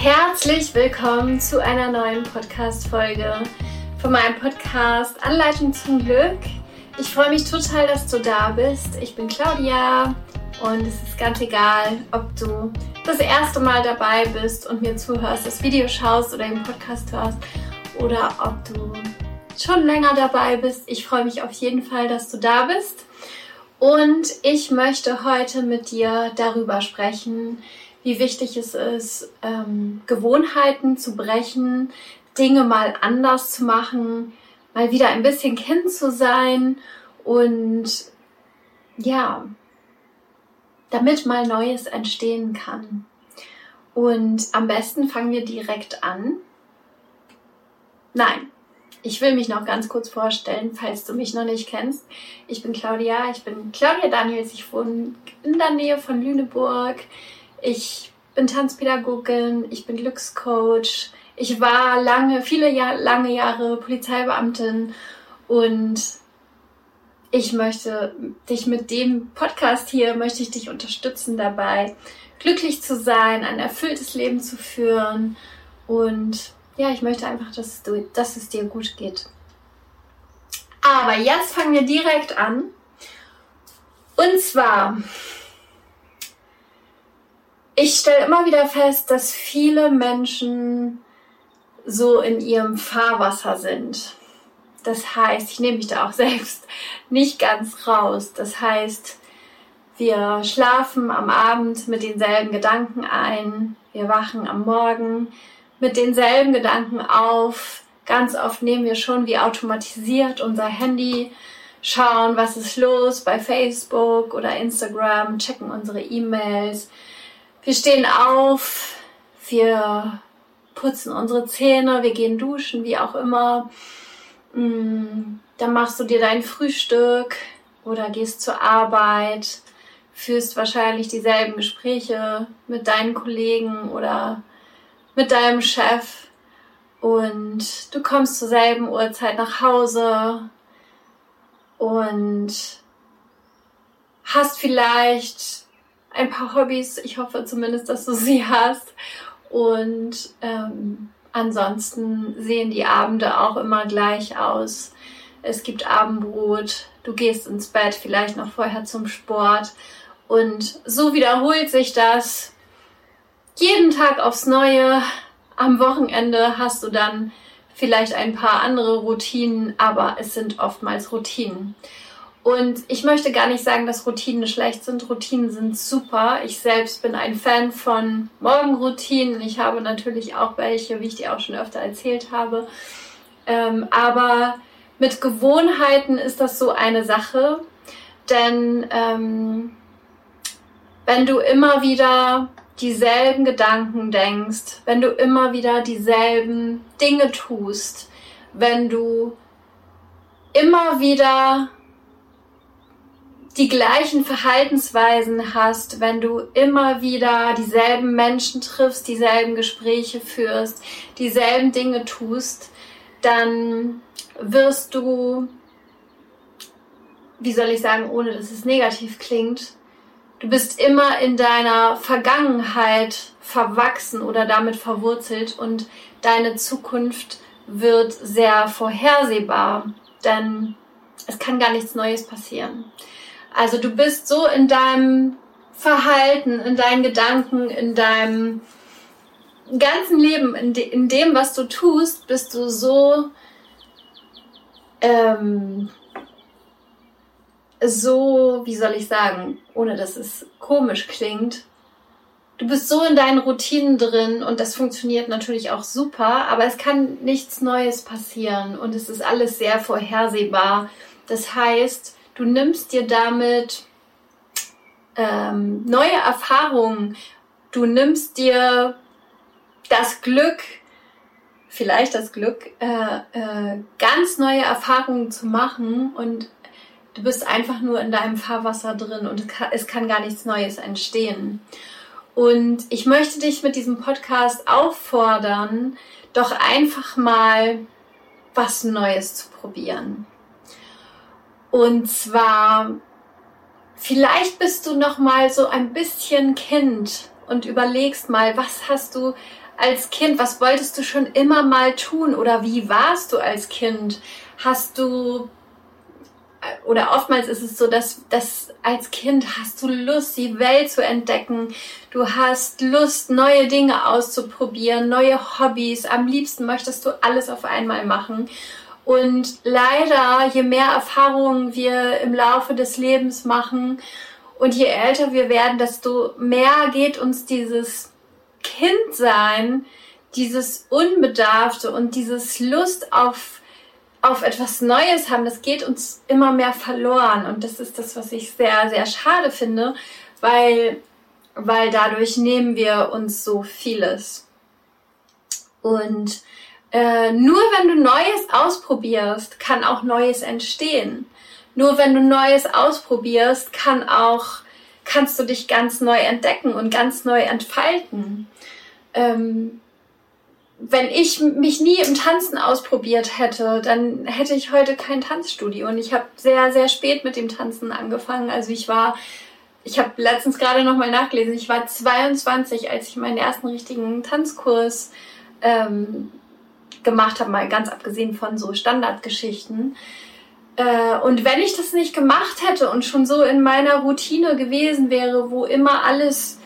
Herzlich willkommen zu einer neuen Podcast-Folge von meinem Podcast Anleitung zum Glück. Ich freue mich total, dass du da bist. Ich bin Claudia und es ist ganz egal, ob du das erste Mal dabei bist und mir zuhörst, das Video schaust oder den Podcast hörst oder ob du schon länger dabei bist. Ich freue mich auf jeden Fall, dass du da bist. Und ich möchte heute mit dir darüber sprechen, wie wichtig es ist, ähm, Gewohnheiten zu brechen, Dinge mal anders zu machen, mal wieder ein bisschen Kind zu sein und ja, damit mal Neues entstehen kann. Und am besten fangen wir direkt an. Nein, ich will mich noch ganz kurz vorstellen, falls du mich noch nicht kennst. Ich bin Claudia, ich bin Claudia Daniels, ich wohne in der Nähe von Lüneburg. Ich bin Tanzpädagogin, ich bin Glückscoach. Ich war lange, viele Jahr, lange Jahre Polizeibeamtin und ich möchte dich mit dem Podcast hier, möchte ich dich unterstützen dabei, glücklich zu sein, ein erfülltes Leben zu führen und ja, ich möchte einfach, dass, du, dass es dir gut geht. Aber jetzt fangen wir direkt an. Und zwar ich stelle immer wieder fest, dass viele Menschen so in ihrem Fahrwasser sind. Das heißt, ich nehme mich da auch selbst nicht ganz raus. Das heißt, wir schlafen am Abend mit denselben Gedanken ein, wir wachen am Morgen mit denselben Gedanken auf. Ganz oft nehmen wir schon wie automatisiert unser Handy, schauen, was ist los bei Facebook oder Instagram, checken unsere E-Mails, wir stehen auf, wir putzen unsere Zähne, wir gehen duschen, wie auch immer. Mm, dann machst du dir dein Frühstück oder gehst zur Arbeit, führst wahrscheinlich dieselben Gespräche mit deinen Kollegen oder mit deinem Chef und du kommst zur selben Uhrzeit nach Hause und hast vielleicht ein paar Hobbys. Ich hoffe zumindest, dass du sie hast. Und ähm, ansonsten sehen die Abende auch immer gleich aus. Es gibt Abendbrot, du gehst ins Bett, vielleicht noch vorher zum Sport. Und so wiederholt sich das jeden Tag aufs Neue. Am Wochenende hast du dann vielleicht ein paar andere Routinen, aber es sind oftmals Routinen. Und ich möchte gar nicht sagen, dass Routinen schlecht sind. Routinen sind super. Ich selbst bin ein Fan von Morgenroutinen. Ich habe natürlich auch welche, wie ich dir auch schon öfter erzählt habe. Ähm, aber mit Gewohnheiten ist das so eine Sache. Denn ähm, wenn du immer wieder dieselben Gedanken denkst, wenn du immer wieder dieselben Dinge tust, wenn du immer wieder die gleichen Verhaltensweisen hast, wenn du immer wieder dieselben Menschen triffst, dieselben Gespräche führst, dieselben Dinge tust, dann wirst du, wie soll ich sagen, ohne dass es negativ klingt, du bist immer in deiner Vergangenheit verwachsen oder damit verwurzelt und deine Zukunft wird sehr vorhersehbar, denn es kann gar nichts Neues passieren. Also du bist so in deinem Verhalten, in deinen Gedanken, in deinem ganzen Leben, in, de in dem, was du tust, bist du so, ähm, so, wie soll ich sagen, ohne dass es komisch klingt. Du bist so in deinen Routinen drin und das funktioniert natürlich auch super, aber es kann nichts Neues passieren und es ist alles sehr vorhersehbar. Das heißt, Du nimmst dir damit ähm, neue Erfahrungen. Du nimmst dir das Glück, vielleicht das Glück, äh, äh, ganz neue Erfahrungen zu machen und du bist einfach nur in deinem Fahrwasser drin und es kann, es kann gar nichts Neues entstehen. Und ich möchte dich mit diesem Podcast auffordern, doch einfach mal was Neues zu probieren. Und zwar, vielleicht bist du noch mal so ein bisschen Kind und überlegst mal, was hast du als Kind? Was wolltest du schon immer mal tun? Oder wie warst du als Kind? Hast du oder oftmals ist es so, dass, dass als Kind hast du Lust, die Welt zu entdecken. Du hast Lust, neue Dinge auszuprobieren, neue Hobbys. Am liebsten möchtest du alles auf einmal machen. Und leider, je mehr Erfahrungen wir im Laufe des Lebens machen und je älter wir werden, desto mehr geht uns dieses Kindsein, dieses Unbedarfte und dieses Lust auf auf etwas Neues haben, das geht uns immer mehr verloren. Und das ist das, was ich sehr, sehr schade finde, weil, weil dadurch nehmen wir uns so vieles. Und äh, nur wenn du Neues ausprobierst, kann auch Neues entstehen. Nur wenn du Neues ausprobierst, kann auch, kannst du dich ganz neu entdecken und ganz neu entfalten. Ähm, wenn ich mich nie im Tanzen ausprobiert hätte, dann hätte ich heute kein Tanzstudio. Und ich habe sehr, sehr spät mit dem Tanzen angefangen. Also ich war, ich habe letztens gerade nochmal nachgelesen, ich war 22, als ich meinen ersten richtigen Tanzkurs ähm, gemacht habe, mal ganz abgesehen von so Standardgeschichten. Äh, und wenn ich das nicht gemacht hätte und schon so in meiner Routine gewesen wäre, wo immer alles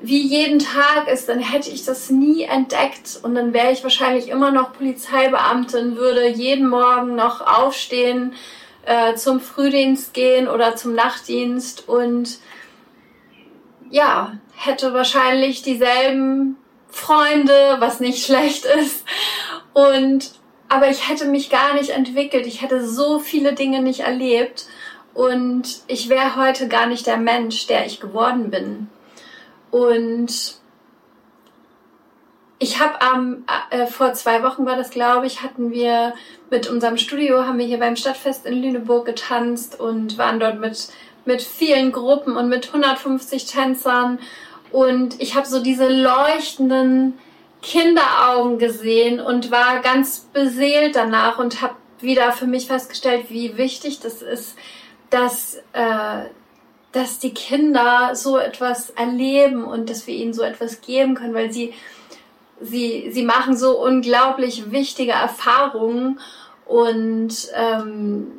wie jeden Tag ist, dann hätte ich das nie entdeckt und dann wäre ich wahrscheinlich immer noch Polizeibeamtin, würde jeden Morgen noch aufstehen, äh, zum Frühdienst gehen oder zum Nachtdienst und ja, hätte wahrscheinlich dieselben Freunde, was nicht schlecht ist. Und aber ich hätte mich gar nicht entwickelt. Ich hätte so viele Dinge nicht erlebt und ich wäre heute gar nicht der Mensch, der ich geworden bin. Und ich habe am äh, vor zwei Wochen war das, glaube ich, hatten wir mit unserem Studio haben wir hier beim Stadtfest in Lüneburg getanzt und waren dort mit mit vielen Gruppen und mit 150 Tänzern und ich habe so diese leuchtenden Kinderaugen gesehen und war ganz beseelt danach und habe wieder für mich festgestellt, wie wichtig das ist, dass äh, dass die Kinder so etwas erleben und dass wir ihnen so etwas geben können, weil sie, sie, sie machen so unglaublich wichtige Erfahrungen und ähm,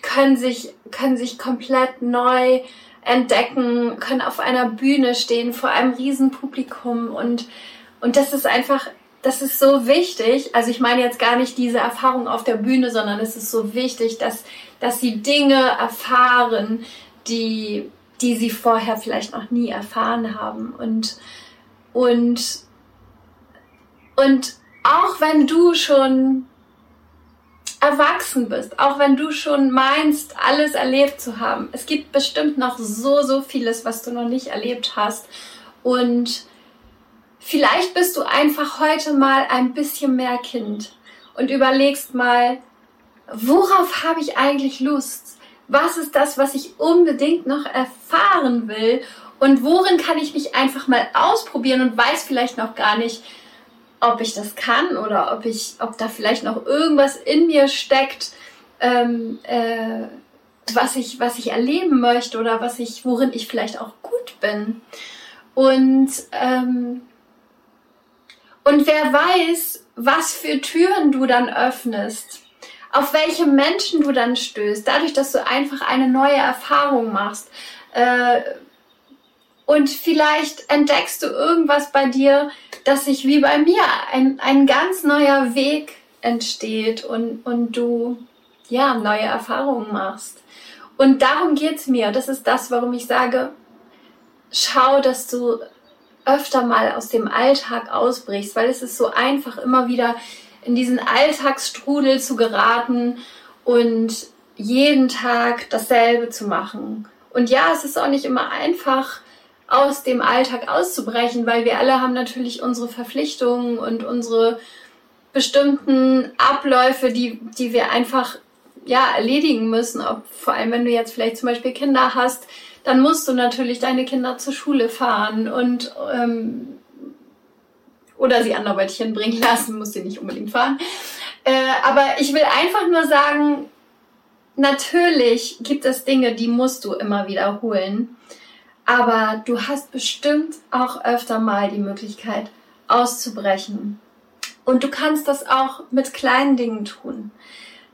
können, sich, können sich komplett neu entdecken, können auf einer Bühne stehen vor einem Riesenpublikum und, und das ist einfach, das ist so wichtig. Also ich meine jetzt gar nicht diese Erfahrung auf der Bühne, sondern es ist so wichtig, dass, dass sie Dinge erfahren, die, die sie vorher vielleicht noch nie erfahren haben. Und, und, und auch wenn du schon erwachsen bist, auch wenn du schon meinst, alles erlebt zu haben, es gibt bestimmt noch so, so vieles, was du noch nicht erlebt hast. Und vielleicht bist du einfach heute mal ein bisschen mehr Kind und überlegst mal, worauf habe ich eigentlich Lust? was ist das, was ich unbedingt noch erfahren will und worin kann ich mich einfach mal ausprobieren und weiß vielleicht noch gar nicht, ob ich das kann oder ob ich, ob da vielleicht noch irgendwas in mir steckt, ähm, äh, was ich, was ich erleben möchte oder was ich, worin ich vielleicht auch gut bin. Und ähm, und wer weiß, was für Türen du dann öffnest auf welche Menschen du dann stößt, dadurch, dass du einfach eine neue Erfahrung machst. Äh, und vielleicht entdeckst du irgendwas bei dir, dass sich wie bei mir ein, ein ganz neuer Weg entsteht und, und du ja neue Erfahrungen machst. Und darum geht es mir. Das ist das, warum ich sage, schau, dass du öfter mal aus dem Alltag ausbrichst, weil es ist so einfach immer wieder in diesen Alltagsstrudel zu geraten und jeden Tag dasselbe zu machen. Und ja, es ist auch nicht immer einfach, aus dem Alltag auszubrechen, weil wir alle haben natürlich unsere Verpflichtungen und unsere bestimmten Abläufe, die, die wir einfach ja, erledigen müssen. Ob, vor allem, wenn du jetzt vielleicht zum Beispiel Kinder hast, dann musst du natürlich deine Kinder zur Schule fahren und ähm, oder sie anderweitig hinbringen lassen, muss sie nicht unbedingt fahren. Äh, aber ich will einfach nur sagen, natürlich gibt es Dinge, die musst du immer wiederholen. Aber du hast bestimmt auch öfter mal die Möglichkeit, auszubrechen. Und du kannst das auch mit kleinen Dingen tun.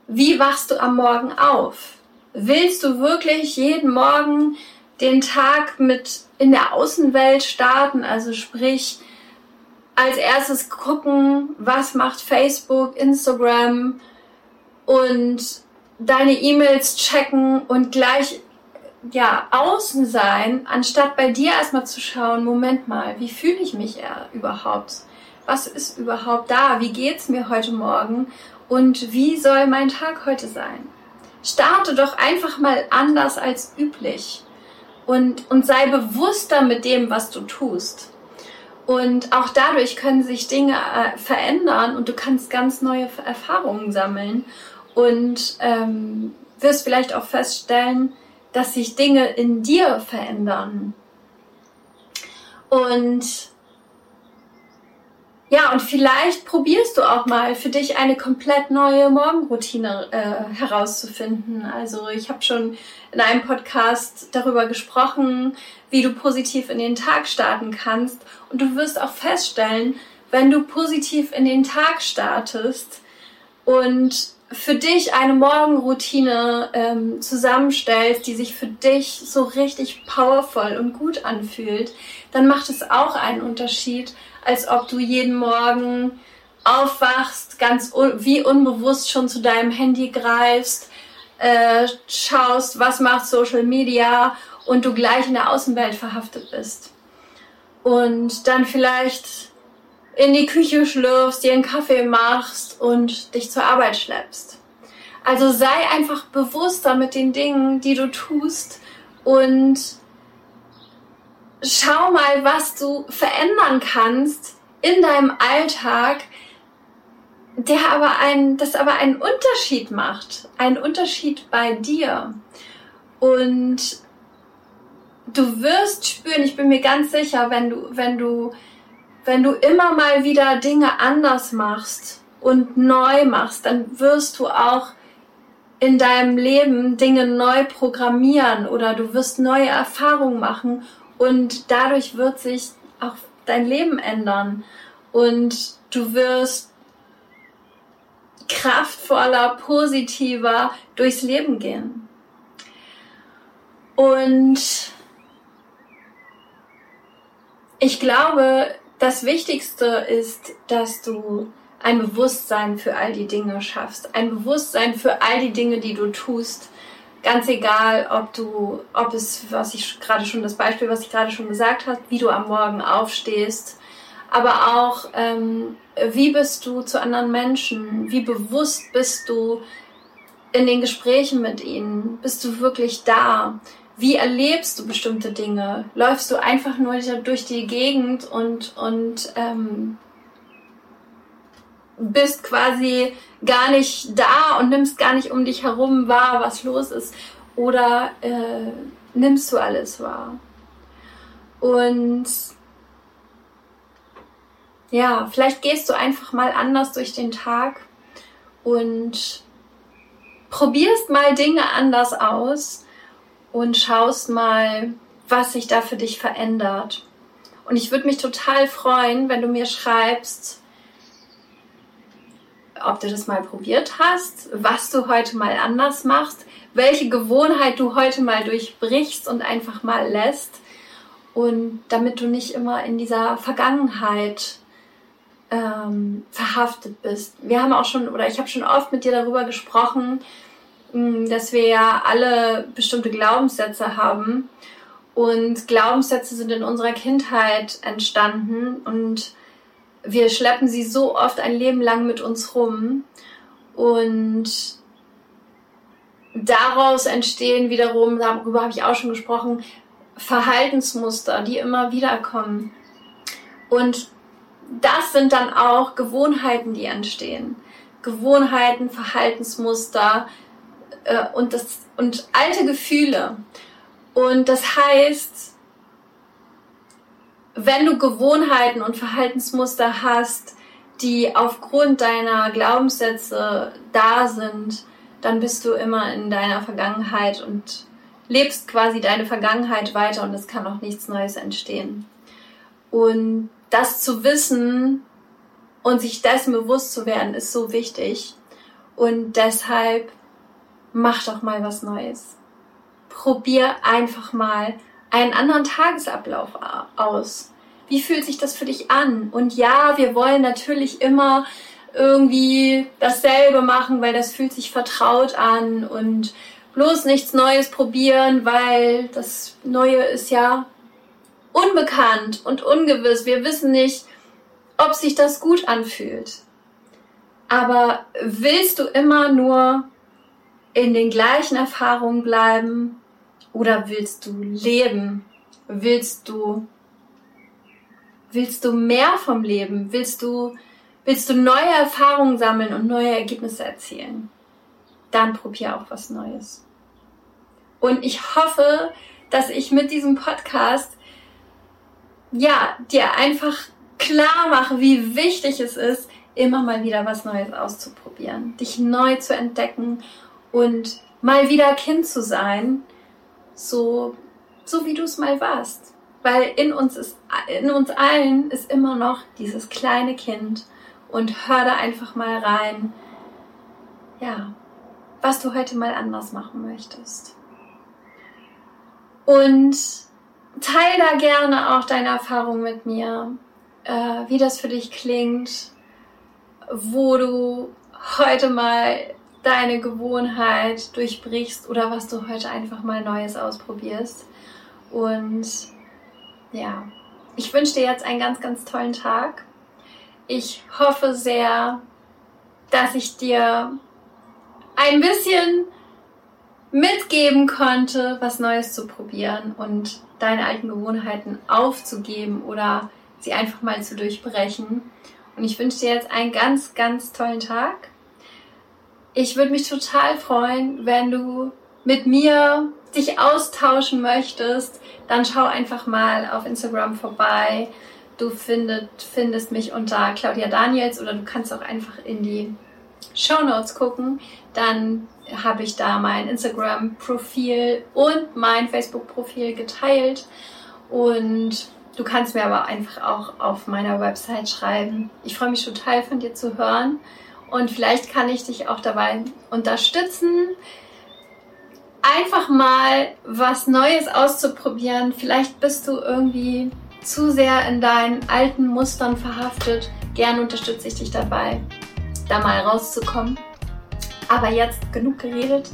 Wie wachst du am Morgen auf? Willst du wirklich jeden Morgen den Tag mit in der Außenwelt starten? Also sprich, als erstes gucken, was macht Facebook, Instagram und deine E-Mails checken und gleich ja, außen sein, anstatt bei dir erstmal zu schauen, Moment mal, wie fühle ich mich überhaupt? Was ist überhaupt da? Wie geht's mir heute Morgen? Und wie soll mein Tag heute sein? Starte doch einfach mal anders als üblich und, und sei bewusster mit dem, was du tust. Und auch dadurch können sich Dinge äh, verändern und du kannst ganz neue Erfahrungen sammeln und ähm, wirst vielleicht auch feststellen, dass sich Dinge in dir verändern. Und ja, und vielleicht probierst du auch mal für dich eine komplett neue Morgenroutine äh, herauszufinden. Also ich habe schon in einem Podcast darüber gesprochen, wie du positiv in den Tag starten kannst. Und du wirst auch feststellen, wenn du positiv in den Tag startest und für dich eine Morgenroutine ähm, zusammenstellst, die sich für dich so richtig powerful und gut anfühlt, dann macht es auch einen Unterschied, als ob du jeden Morgen aufwachst, ganz un wie unbewusst schon zu deinem Handy greifst, äh, schaust, was macht Social Media und du gleich in der Außenwelt verhaftet bist. Und dann vielleicht in die Küche schlürfst, dir einen Kaffee machst und dich zur Arbeit schleppst. Also sei einfach bewusster mit den Dingen, die du tust und schau mal, was du verändern kannst in deinem Alltag, der aber ein, das aber einen Unterschied macht, einen Unterschied bei dir. Und du wirst spüren, ich bin mir ganz sicher, wenn du, wenn du wenn du immer mal wieder Dinge anders machst und neu machst, dann wirst du auch in deinem Leben Dinge neu programmieren oder du wirst neue Erfahrungen machen und dadurch wird sich auch dein Leben ändern und du wirst kraftvoller, positiver durchs Leben gehen. Und ich glaube, das Wichtigste ist, dass du ein Bewusstsein für all die Dinge schaffst. Ein Bewusstsein für all die Dinge, die du tust. Ganz egal, ob du, ob es, was ich gerade schon, das Beispiel, was ich gerade schon gesagt habe, wie du am Morgen aufstehst, aber auch, ähm, wie bist du zu anderen Menschen? Wie bewusst bist du in den Gesprächen mit ihnen? Bist du wirklich da? Wie erlebst du bestimmte Dinge? Läufst du einfach nur durch die Gegend und, und ähm, bist quasi gar nicht da und nimmst gar nicht um dich herum wahr, was los ist? Oder äh, nimmst du alles wahr? Und ja, vielleicht gehst du einfach mal anders durch den Tag und probierst mal Dinge anders aus und schaust mal, was sich da für dich verändert. Und ich würde mich total freuen, wenn du mir schreibst, ob du das mal probiert hast, was du heute mal anders machst, welche Gewohnheit du heute mal durchbrichst und einfach mal lässt. Und damit du nicht immer in dieser Vergangenheit ähm, verhaftet bist. Wir haben auch schon, oder ich habe schon oft mit dir darüber gesprochen, dass wir ja alle bestimmte Glaubenssätze haben. Und Glaubenssätze sind in unserer Kindheit entstanden und wir schleppen sie so oft ein Leben lang mit uns rum. Und daraus entstehen wiederum, darüber habe ich auch schon gesprochen, Verhaltensmuster, die immer wieder kommen. Und das sind dann auch Gewohnheiten, die entstehen. Gewohnheiten, Verhaltensmuster, äh, und, das, und alte Gefühle. Und das heißt, wenn du Gewohnheiten und Verhaltensmuster hast, die aufgrund deiner Glaubenssätze da sind, dann bist du immer in deiner Vergangenheit und lebst quasi deine Vergangenheit weiter und es kann auch nichts Neues entstehen. Und das zu wissen und sich dessen bewusst zu werden, ist so wichtig. Und deshalb mach doch mal was Neues. Probier einfach mal einen anderen Tagesablauf aus. Wie fühlt sich das für dich an? Und ja, wir wollen natürlich immer irgendwie dasselbe machen, weil das fühlt sich vertraut an und bloß nichts Neues probieren, weil das Neue ist ja unbekannt und ungewiss. Wir wissen nicht, ob sich das gut anfühlt. Aber willst du immer nur in den gleichen Erfahrungen bleiben oder willst du leben? Willst du willst du mehr vom Leben? Willst du willst du neue Erfahrungen sammeln und neue Ergebnisse erzielen? Dann probier auch was Neues. Und ich hoffe, dass ich mit diesem Podcast ja, dir einfach klar mache, wie wichtig es ist, immer mal wieder was Neues auszuprobieren, dich neu zu entdecken und mal wieder Kind zu sein, so, so wie du es mal warst. Weil in uns ist, in uns allen ist immer noch dieses kleine Kind und hör da einfach mal rein, ja, was du heute mal anders machen möchtest. Und teil da gerne auch deine Erfahrung mit mir, äh, wie das für dich klingt, wo du heute mal deine Gewohnheit durchbrichst oder was du heute einfach mal Neues ausprobierst. Und ja, ich wünsche dir jetzt einen ganz, ganz tollen Tag. Ich hoffe sehr, dass ich dir ein bisschen mitgeben konnte, was Neues zu probieren und deine alten Gewohnheiten aufzugeben oder sie einfach mal zu durchbrechen. Und ich wünsche dir jetzt einen ganz, ganz tollen Tag. Ich würde mich total freuen, wenn du mit mir dich austauschen möchtest, dann schau einfach mal auf Instagram vorbei. Du findet, findest mich unter Claudia Daniels oder du kannst auch einfach in die Show Notes gucken. Dann habe ich da mein Instagram-Profil und mein Facebook-Profil geteilt. Und du kannst mir aber einfach auch auf meiner Website schreiben. Ich freue mich total von dir zu hören. Und vielleicht kann ich dich auch dabei unterstützen, einfach mal was Neues auszuprobieren. Vielleicht bist du irgendwie zu sehr in deinen alten Mustern verhaftet. Gern unterstütze ich dich dabei, da mal rauszukommen. Aber jetzt genug geredet.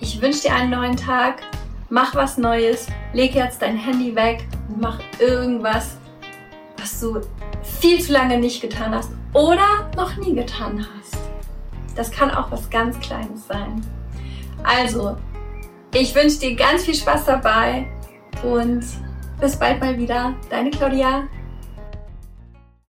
Ich wünsche dir einen neuen Tag. Mach was Neues. Leg jetzt dein Handy weg und mach irgendwas, was du viel zu lange nicht getan hast oder noch nie getan hast. Das kann auch was ganz Kleines sein. Also, ich wünsche dir ganz viel Spaß dabei und bis bald mal wieder. Deine Claudia.